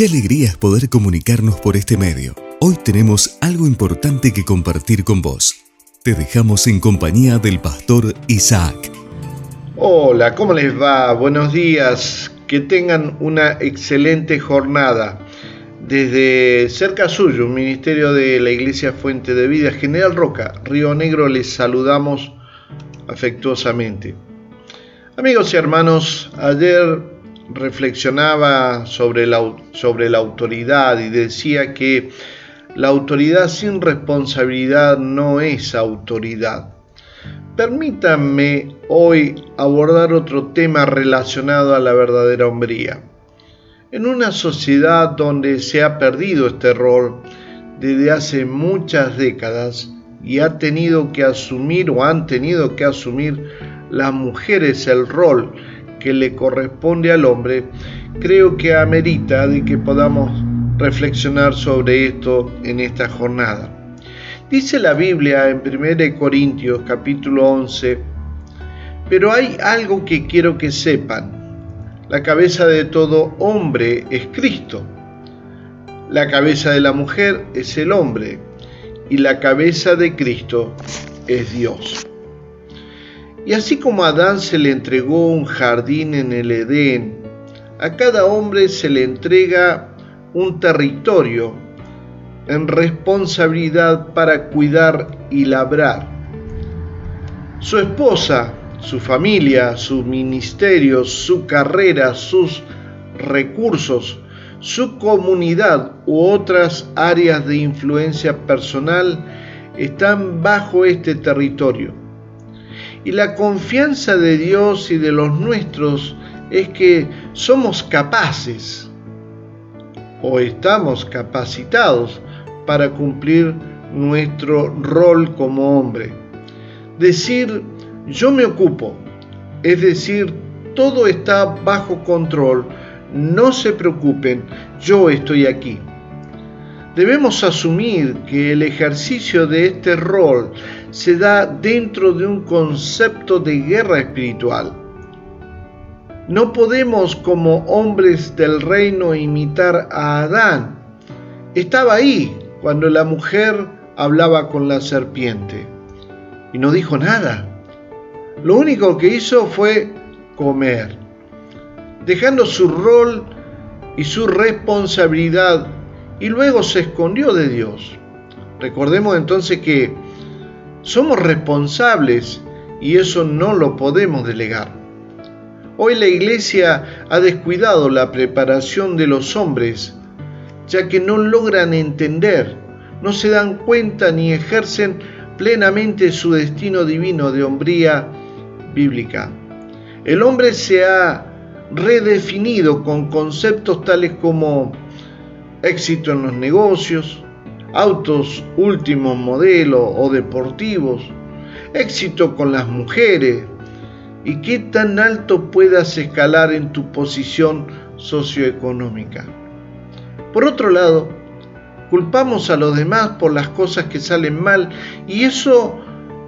Qué alegría es poder comunicarnos por este medio. Hoy tenemos algo importante que compartir con vos. Te dejamos en compañía del pastor Isaac. Hola, ¿cómo les va? Buenos días. Que tengan una excelente jornada. Desde cerca suyo, ministerio de la Iglesia Fuente de Vida, General Roca, Río Negro, les saludamos afectuosamente. Amigos y hermanos, ayer reflexionaba sobre la, sobre la autoridad y decía que la autoridad sin responsabilidad no es autoridad. Permítanme hoy abordar otro tema relacionado a la verdadera hombría. En una sociedad donde se ha perdido este rol desde hace muchas décadas y ha tenido que asumir o han tenido que asumir las mujeres el rol que le corresponde al hombre, creo que amerita de que podamos reflexionar sobre esto en esta jornada. Dice la Biblia en 1 Corintios capítulo 11, pero hay algo que quiero que sepan. La cabeza de todo hombre es Cristo. La cabeza de la mujer es el hombre y la cabeza de Cristo es Dios. Y así como a Adán se le entregó un jardín en el Edén, a cada hombre se le entrega un territorio en responsabilidad para cuidar y labrar. Su esposa, su familia, su ministerio, su carrera, sus recursos, su comunidad u otras áreas de influencia personal están bajo este territorio. Y la confianza de Dios y de los nuestros es que somos capaces o estamos capacitados para cumplir nuestro rol como hombre. Decir yo me ocupo, es decir, todo está bajo control, no se preocupen, yo estoy aquí. Debemos asumir que el ejercicio de este rol se da dentro de un concepto de guerra espiritual. No podemos como hombres del reino imitar a Adán. Estaba ahí cuando la mujer hablaba con la serpiente y no dijo nada. Lo único que hizo fue comer, dejando su rol y su responsabilidad y luego se escondió de Dios. Recordemos entonces que somos responsables y eso no lo podemos delegar. Hoy la iglesia ha descuidado la preparación de los hombres, ya que no logran entender, no se dan cuenta ni ejercen plenamente su destino divino de hombría bíblica. El hombre se ha redefinido con conceptos tales como éxito en los negocios, autos último modelo o deportivos, éxito con las mujeres. Y qué tan alto puedas escalar en tu posición socioeconómica. Por otro lado, culpamos a los demás por las cosas que salen mal y eso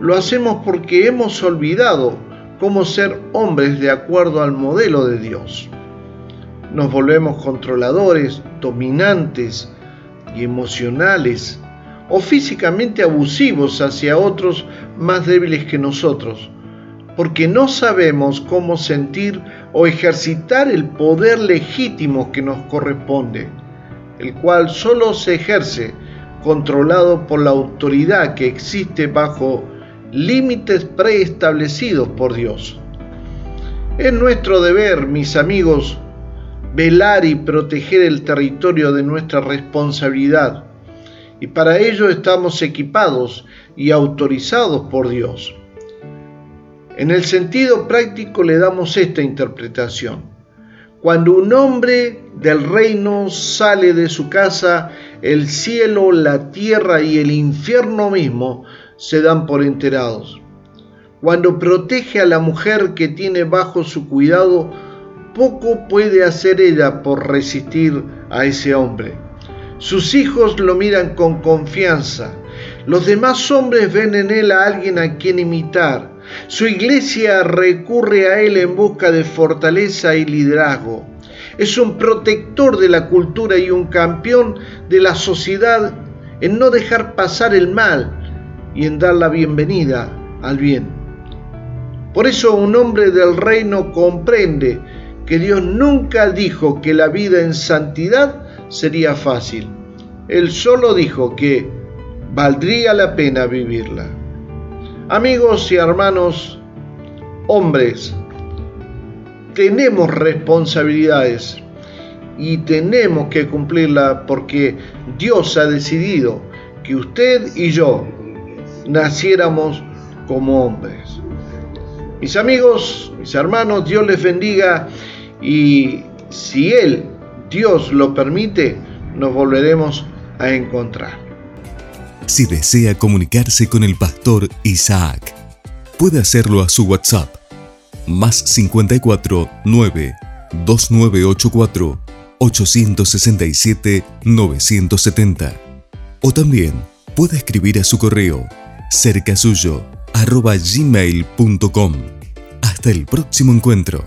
lo hacemos porque hemos olvidado cómo ser hombres de acuerdo al modelo de Dios. Nos volvemos controladores, dominantes y emocionales o físicamente abusivos hacia otros más débiles que nosotros, porque no sabemos cómo sentir o ejercitar el poder legítimo que nos corresponde, el cual solo se ejerce controlado por la autoridad que existe bajo límites preestablecidos por Dios. Es nuestro deber, mis amigos, velar y proteger el territorio de nuestra responsabilidad. Y para ello estamos equipados y autorizados por Dios. En el sentido práctico le damos esta interpretación. Cuando un hombre del reino sale de su casa, el cielo, la tierra y el infierno mismo se dan por enterados. Cuando protege a la mujer que tiene bajo su cuidado, poco puede hacer ella por resistir a ese hombre. Sus hijos lo miran con confianza. Los demás hombres ven en él a alguien a quien imitar. Su iglesia recurre a él en busca de fortaleza y liderazgo. Es un protector de la cultura y un campeón de la sociedad en no dejar pasar el mal y en dar la bienvenida al bien. Por eso un hombre del reino comprende que Dios nunca dijo que la vida en santidad sería fácil. Él solo dijo que valdría la pena vivirla. Amigos y hermanos, hombres, tenemos responsabilidades y tenemos que cumplirla porque Dios ha decidido que usted y yo naciéramos como hombres. Mis amigos, mis hermanos, Dios les bendiga y si Él, Dios lo permite, nos volveremos a encontrar. Si desea comunicarse con el pastor Isaac, puede hacerlo a su WhatsApp, más 54 9 2984 867 970. O también puede escribir a su correo cercasuyo arroba gmail.com. Hasta el próximo encuentro.